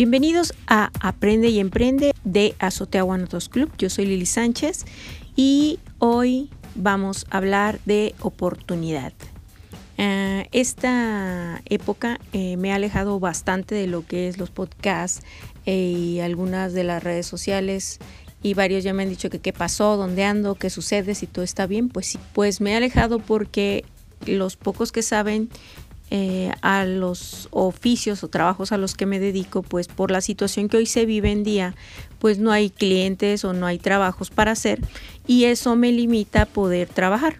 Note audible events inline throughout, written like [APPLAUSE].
Bienvenidos a Aprende y Emprende de Azotea Guanatos Club. Yo soy Lili Sánchez y hoy vamos a hablar de oportunidad. Eh, esta época eh, me ha alejado bastante de lo que es los podcasts eh, y algunas de las redes sociales y varios ya me han dicho que qué pasó, dónde ando, qué sucede, si todo está bien. Pues sí, pues me he alejado porque los pocos que saben a los oficios o trabajos a los que me dedico, pues por la situación que hoy se vive en día, pues no hay clientes o no hay trabajos para hacer y eso me limita a poder trabajar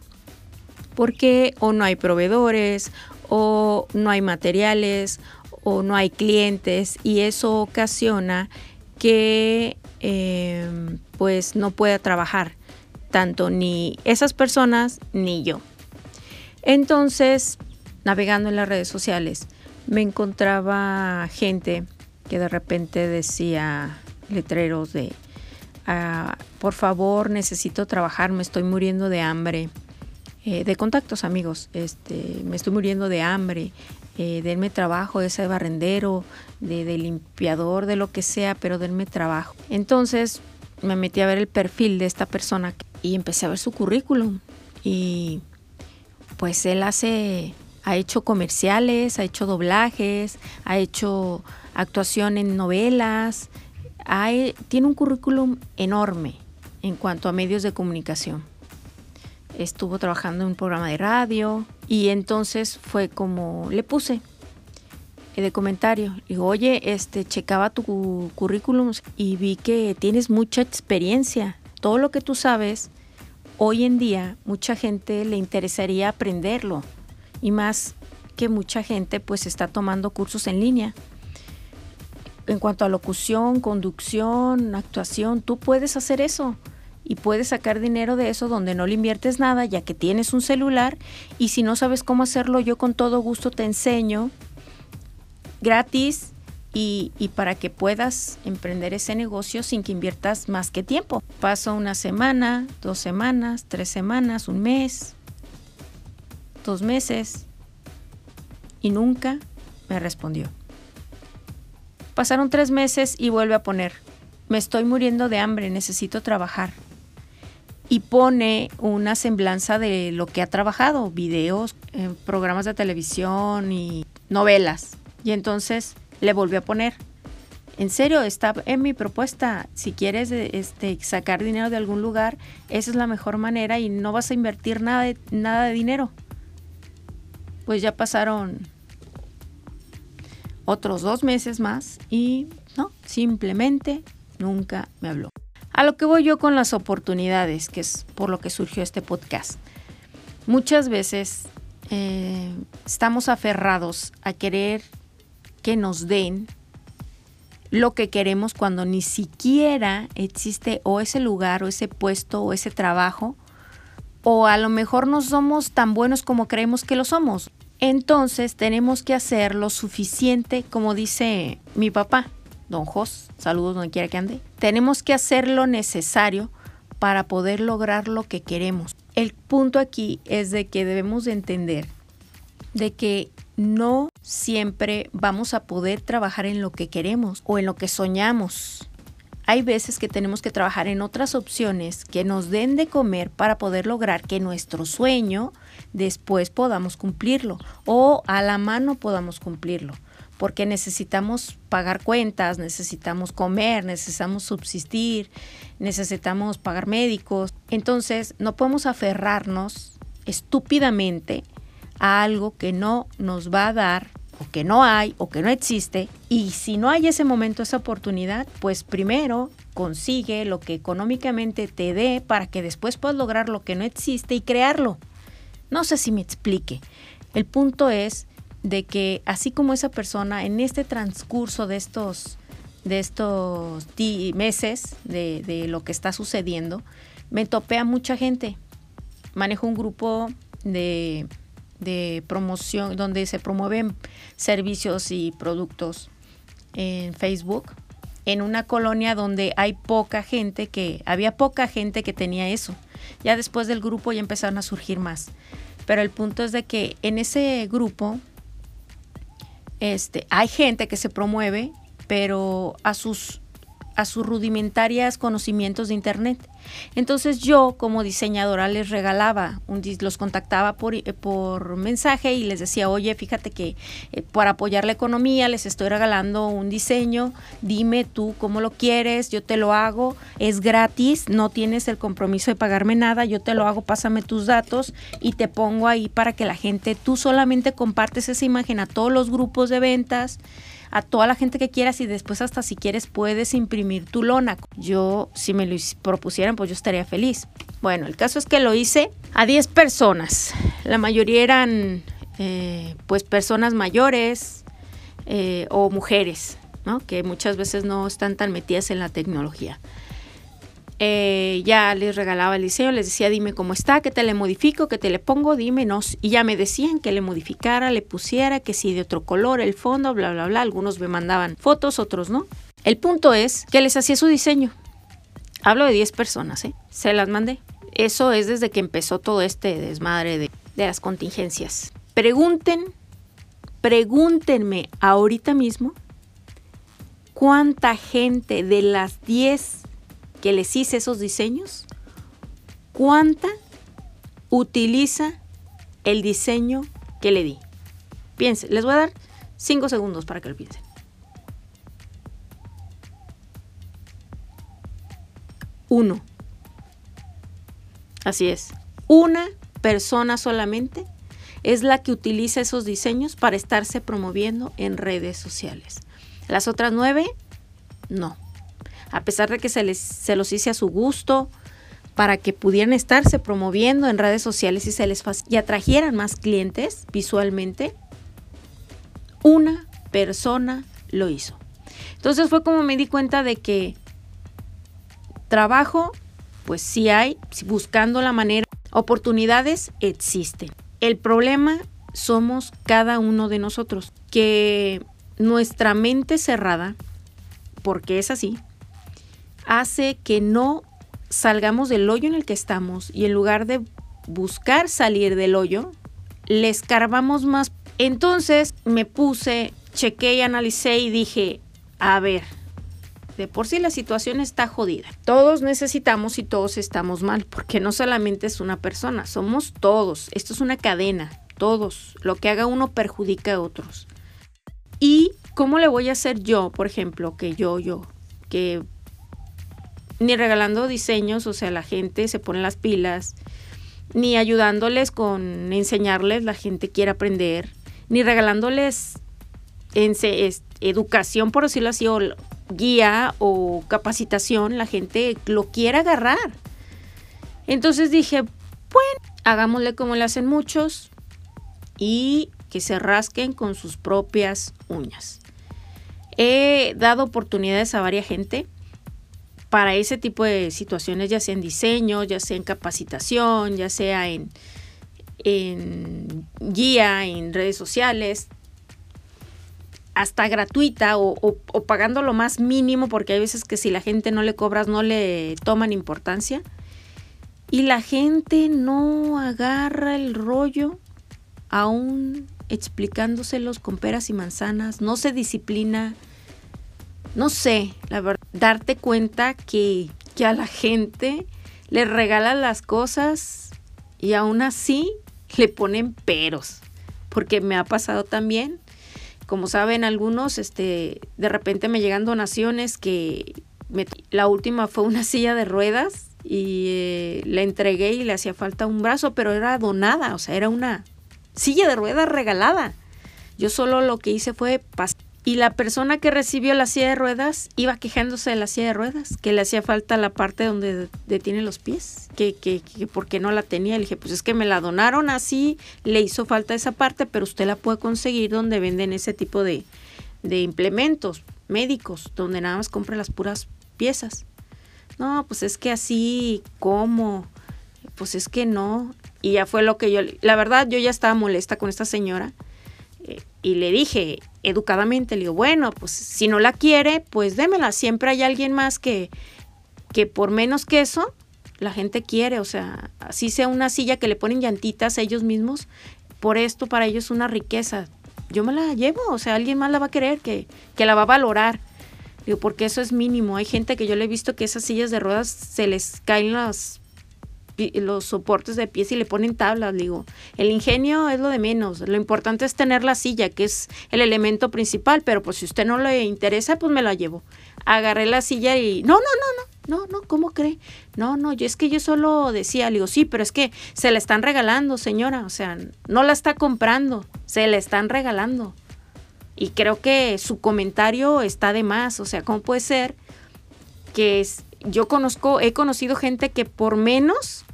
porque o no hay proveedores o no hay materiales o no hay clientes y eso ocasiona que em, pues no pueda trabajar tanto ni esas personas ni yo. Entonces, navegando en las redes sociales, me encontraba gente que de repente decía letreros de, ah, por favor, necesito trabajar, me estoy muriendo de hambre eh, de contactos, amigos. Este, me estoy muriendo de hambre, eh, denme trabajo, ese barrendero, de, de, limpiador, de lo que sea, pero denme trabajo. Entonces me metí a ver el perfil de esta persona y empecé a ver su currículum. Y pues él hace, ha hecho comerciales, ha hecho doblajes, ha hecho actuación en novelas, tiene un currículum enorme en cuanto a medios de comunicación estuvo trabajando en un programa de radio y entonces fue como le puse de comentario. Digo, oye, este, checaba tu currículum y vi que tienes mucha experiencia. Todo lo que tú sabes, hoy en día mucha gente le interesaría aprenderlo. Y más que mucha gente pues está tomando cursos en línea. En cuanto a locución, conducción, actuación, tú puedes hacer eso y puedes sacar dinero de eso donde no le inviertes nada ya que tienes un celular y si no sabes cómo hacerlo yo con todo gusto te enseño gratis y, para que puedas emprender ese negocio sin que inviertas más que tiempo. Paso una semana, dos semanas, tres semanas, un mes, dos meses y nunca me respondió. Pasaron tres meses y vuelve a poner, me estoy muriendo de hambre, necesito trabajar y pone una semblanza de lo que ha trabajado, videos, eh, programas de televisión y novelas. Y entonces le volvió a poner, en serio, está en mi propuesta, si quieres este, sacar dinero de algún lugar, esa es la mejor manera y no vas a invertir nada de, nada de dinero. Pues ya pasaron otros dos meses más y no, simplemente nunca me habló. A lo que voy yo con las oportunidades, que es por lo que surgió este podcast. Muchas veces eh, estamos aferrados a querer que nos den lo que queremos cuando ni siquiera existe o ese lugar o ese puesto o ese trabajo o a lo mejor no somos tan buenos como creemos que lo somos. Entonces tenemos que hacer lo suficiente, como dice mi papá, don Jos, saludos donde quiera que ande, tenemos que hacer lo necesario para poder lograr lo que queremos. El punto aquí es de que debemos de entender de que no siempre vamos a poder trabajar en lo que queremos o en lo que soñamos. Hay veces que tenemos que trabajar en otras opciones que nos den de comer para poder lograr que nuestro sueño después podamos cumplirlo o a la mano podamos cumplirlo porque necesitamos pagar cuentas, necesitamos comer, necesitamos subsistir, necesitamos pagar médicos. Entonces, no podemos aferrarnos estúpidamente a algo que no nos va a dar o que no hay o que no existe. Y si no hay ese momento, esa oportunidad, pues primero consigue lo que económicamente te dé para que después puedas lograr lo que no existe y crearlo. No sé si me explique. El punto es de que así como esa persona en este transcurso de estos, de estos meses de, lo que está sucediendo, me topé a mucha gente. Manejo un grupo de, de promoción donde se promueven servicios y productos en Facebook en una colonia donde hay poca gente que, había poca gente que tenía eso. Ya después del grupo ya empezaron a surgir más. Pero el punto es de que en ese grupo este, hay gente que se promueve, pero a sus sus rudimentarias conocimientos de internet. Entonces yo como diseñadora les regalaba, un, los contactaba por, eh, por mensaje y les decía, oye, fíjate que eh, para apoyar la economía les estoy regalando un diseño, dime tú cómo lo quieres, yo te lo hago, es gratis, no tienes el compromiso de pagarme nada, yo te lo hago, pásame tus datos y te pongo ahí para que la gente, tú solamente compartes esa imagen a todos los grupos de ventas a toda la gente que quieras y después hasta si quieres puedes imprimir tu lona. Yo, si me lo propusieran, pues yo estaría feliz. Bueno, el caso es que lo hice a 10 personas. La mayoría eran eh, pues personas mayores eh, o mujeres, ¿no? que muchas veces no están tan metidas en la tecnología. Eh, ya les regalaba el diseño, les decía, dime cómo está, que te le modifico, que te le pongo, dime, no. Y ya me decían que le modificara, le pusiera, que si de otro color, el fondo, bla, bla, bla. Algunos me mandaban fotos, otros no. El punto es que les hacía su diseño. Hablo de 10 personas, ¿eh? Se las mandé. Eso es desde que empezó todo este desmadre de, de las contingencias. Pregunten, pregúntenme ahorita mismo cuánta gente de las 10 que les hice esos diseños, cuánta utiliza el diseño que le di. Piensen, les voy a dar 5 segundos para que lo piensen. Uno. Así es. Una persona solamente es la que utiliza esos diseños para estarse promoviendo en redes sociales. Las otras nueve, no a pesar de que se, les, los hice a su gusto, para que pudieran estarse promoviendo en redes sociales y se les y atrajeran más clientes visualmente, una persona lo hizo. Entonces fue como me di cuenta de que trabajo, pues sí hay, buscando la manera, oportunidades existen. El problema somos cada uno de nosotros, que nuestra mente cerrada, porque es así, hace que no salgamos del hoyo en el que estamos y en lugar de buscar salir del hoyo, le escarbamos más. Entonces me puse, chequé y analicé y dije, a ver, de por sí la situación está jodida. Todos necesitamos y todos estamos mal, porque no solamente es una persona, somos todos. Esto es una cadena, todos. Lo que haga uno perjudica a otros. ¿Y cómo le voy a hacer yo, por ejemplo, que yo, yo, que ni regalando diseños, o sea, la gente se pone las pilas, ni ayudándoles con enseñarles, la gente quiere aprender, ni regalándoles educación, por decirlo así, o guía o capacitación, la gente lo quiere agarrar. Entonces dije, bueno, hagámosle como le hacen muchos y que se rasquen con sus propias uñas. He dado oportunidades a varias gente para ese tipo de situaciones, ya sea en diseño, ya sea en capacitación, ya sea en, en guía, en redes sociales, hasta gratuita o, o, pagando lo más mínimo, porque hay veces que si la gente no le cobras no le toman importancia. Y la gente no agarra el rollo aún explicándoselos con peras y manzanas, no se disciplina, no sé, la verdad, darte cuenta que, que a la gente le regalan las cosas y aún así le ponen peros, porque me ha pasado también. Como saben algunos, este, de repente me llegan donaciones que la última fue una [LAUGHS] silla de ruedas y eh, la entregué y le hacía falta un brazo, pero era donada, o sea, era una silla de ruedas regalada. Yo solo lo que hice fue pasar y la persona que recibió la silla de ruedas iba quejándose de la silla de ruedas, que le hacía falta la parte donde detiene los pies, que, que, que porque no la tenía. Le dije, pues es que me la donaron así, le hizo falta esa parte, pero usted la puede conseguir donde venden ese tipo de, de implementos médicos, donde nada más compra las puras piezas. No, pues es que así, ¿cómo? Pues es que no. Y ya fue lo que yo, la verdad, yo ya estaba molesta con esta señora y le dije educadamente, le digo, bueno, pues si no la quiere, pues démela. Siempre hay alguien más que, que por menos que eso, la gente quiere. O sea, así sea una silla que le ponen llantitas a ellos mismos, por esto para ellos es una riqueza. Yo me la llevo, o sea, alguien más la va a querer, que, que la va a valorar. Digo, porque eso es mínimo. Hay gente que yo le he visto que esas sillas de ruedas se les caen las los soportes de pies y le ponen tablas, digo. El ingenio es lo de menos. Lo importante es tener la silla, que es el elemento principal, pero pues si usted no le interesa, pues me la llevo. Agarré la silla y no, no, no, no, no, no, ¿cómo cree? No, no, yo es que yo solo decía, digo, sí, pero es que se la están regalando, señora, o sea, no la está comprando, se la están regalando. Y creo que su comentario está de más, o sea, ¿cómo puede ser que yo conozco, he conocido gente que por menos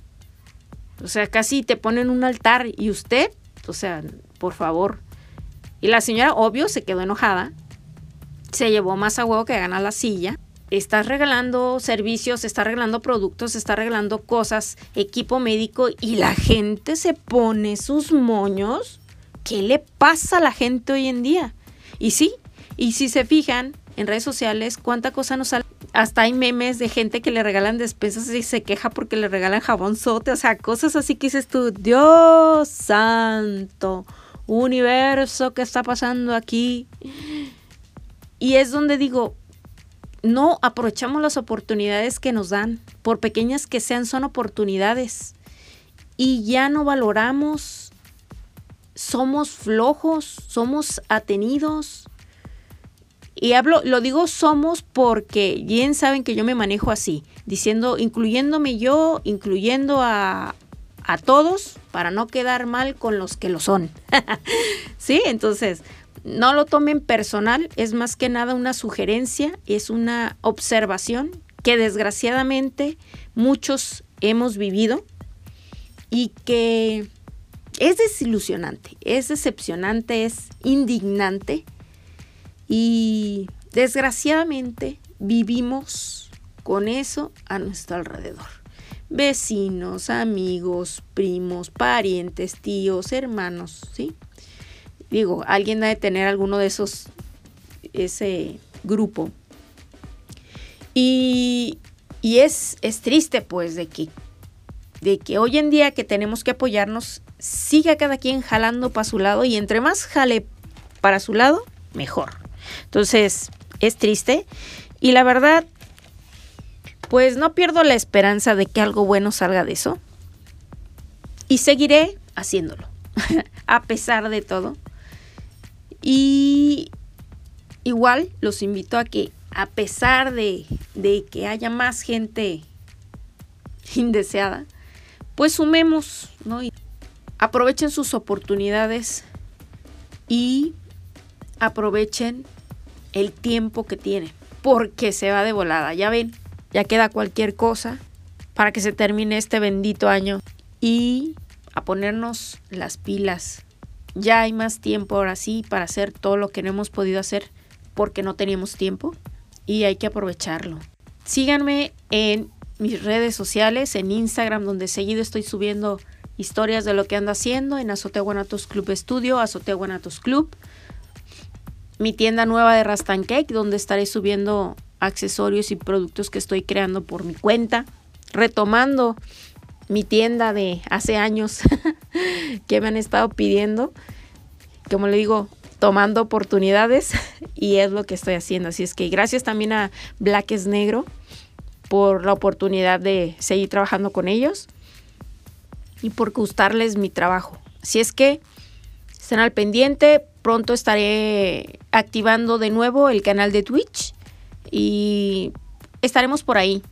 o sea, casi te ponen un altar y usted, o sea, por favor. Y la señora, obvio, se quedó enojada. Se llevó más a huevo que gana la silla. Estás regalando servicios, está regalando productos, está regalando cosas, equipo médico y la gente se pone sus moños. ¿Qué le pasa a la gente hoy en día? Y sí, y si se fijan en redes sociales, cuánta cosa nos sale hasta hay memes de gente que le regalan despensas y se queja porque le regalan jabón sote, o sea, cosas así que dices tú, Dios santo, universo, ¿qué está pasando aquí? Y es donde digo, no aprovechamos las oportunidades que nos dan, por pequeñas que sean, son oportunidades. Y ya no valoramos, somos flojos, somos atenidos y hablo, lo digo somos porque bien saben que yo me manejo así, diciendo, incluyéndome yo, incluyendo a, a todos, para no quedar mal con los que lo son. [LAUGHS] sí, entonces, no lo tomen personal, es más que nada una sugerencia, es una observación que desgraciadamente muchos hemos vivido y que es desilusionante, es decepcionante, es indignante y desgraciadamente vivimos con eso a nuestro alrededor. Vecinos, amigos, primos, parientes, tíos, hermanos, ¿sí? Digo, alguien ha de tener alguno de esos, ese grupo. Y, y es, es triste pues de que, de que hoy en día que tenemos que apoyarnos, siga cada quien jalando para su lado y entre más jale para su lado, mejor. Entonces, es triste. Y la verdad, pues no pierdo la esperanza de que algo bueno salga de eso. Y seguiré haciéndolo, [LAUGHS] a pesar de todo. Y igual los invito a que, a pesar de, de que haya más gente indeseada, pues sumemos, ¿no? Y aprovechen sus oportunidades y aprovechen el tiempo que tiene, porque se va de volada. Ya ven, ya queda cualquier cosa para que se termine este bendito año y a ponernos las pilas. Ya hay más tiempo ahora sí para hacer todo lo que no hemos podido hacer porque no teníamos tiempo y hay que aprovecharlo. Síganme en mis redes sociales, en Instagram, donde seguido estoy subiendo historias de lo que ando haciendo, en Azotea Guanatos Club Estudio, Azotea Guanatos Club mi tienda nueva de Rastan Cake, donde estaré subiendo accesorios y productos que estoy creando por mi cuenta, retomando mi tienda de hace años [LAUGHS] que me han estado pidiendo, como le digo, tomando oportunidades [LAUGHS] y es lo que estoy haciendo. Así es que gracias también a Black es Negro por la oportunidad de seguir trabajando con ellos y por gustarles mi trabajo. Así es que estén al pendiente, pronto estaré activando de nuevo el canal de Twitch y estaremos por ahí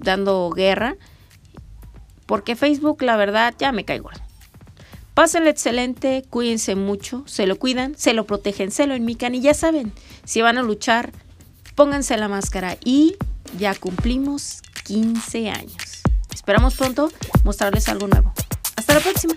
dando guerra. Porque Facebook, la verdad, ya me caigo. Pásenle excelente, cuídense mucho, se lo cuidan, se lo protegen, se lo enmican y ya saben, si van a luchar, pónganse la máscara y ya cumplimos 15 años. Esperamos pronto mostrarles algo nuevo. Hasta la próxima.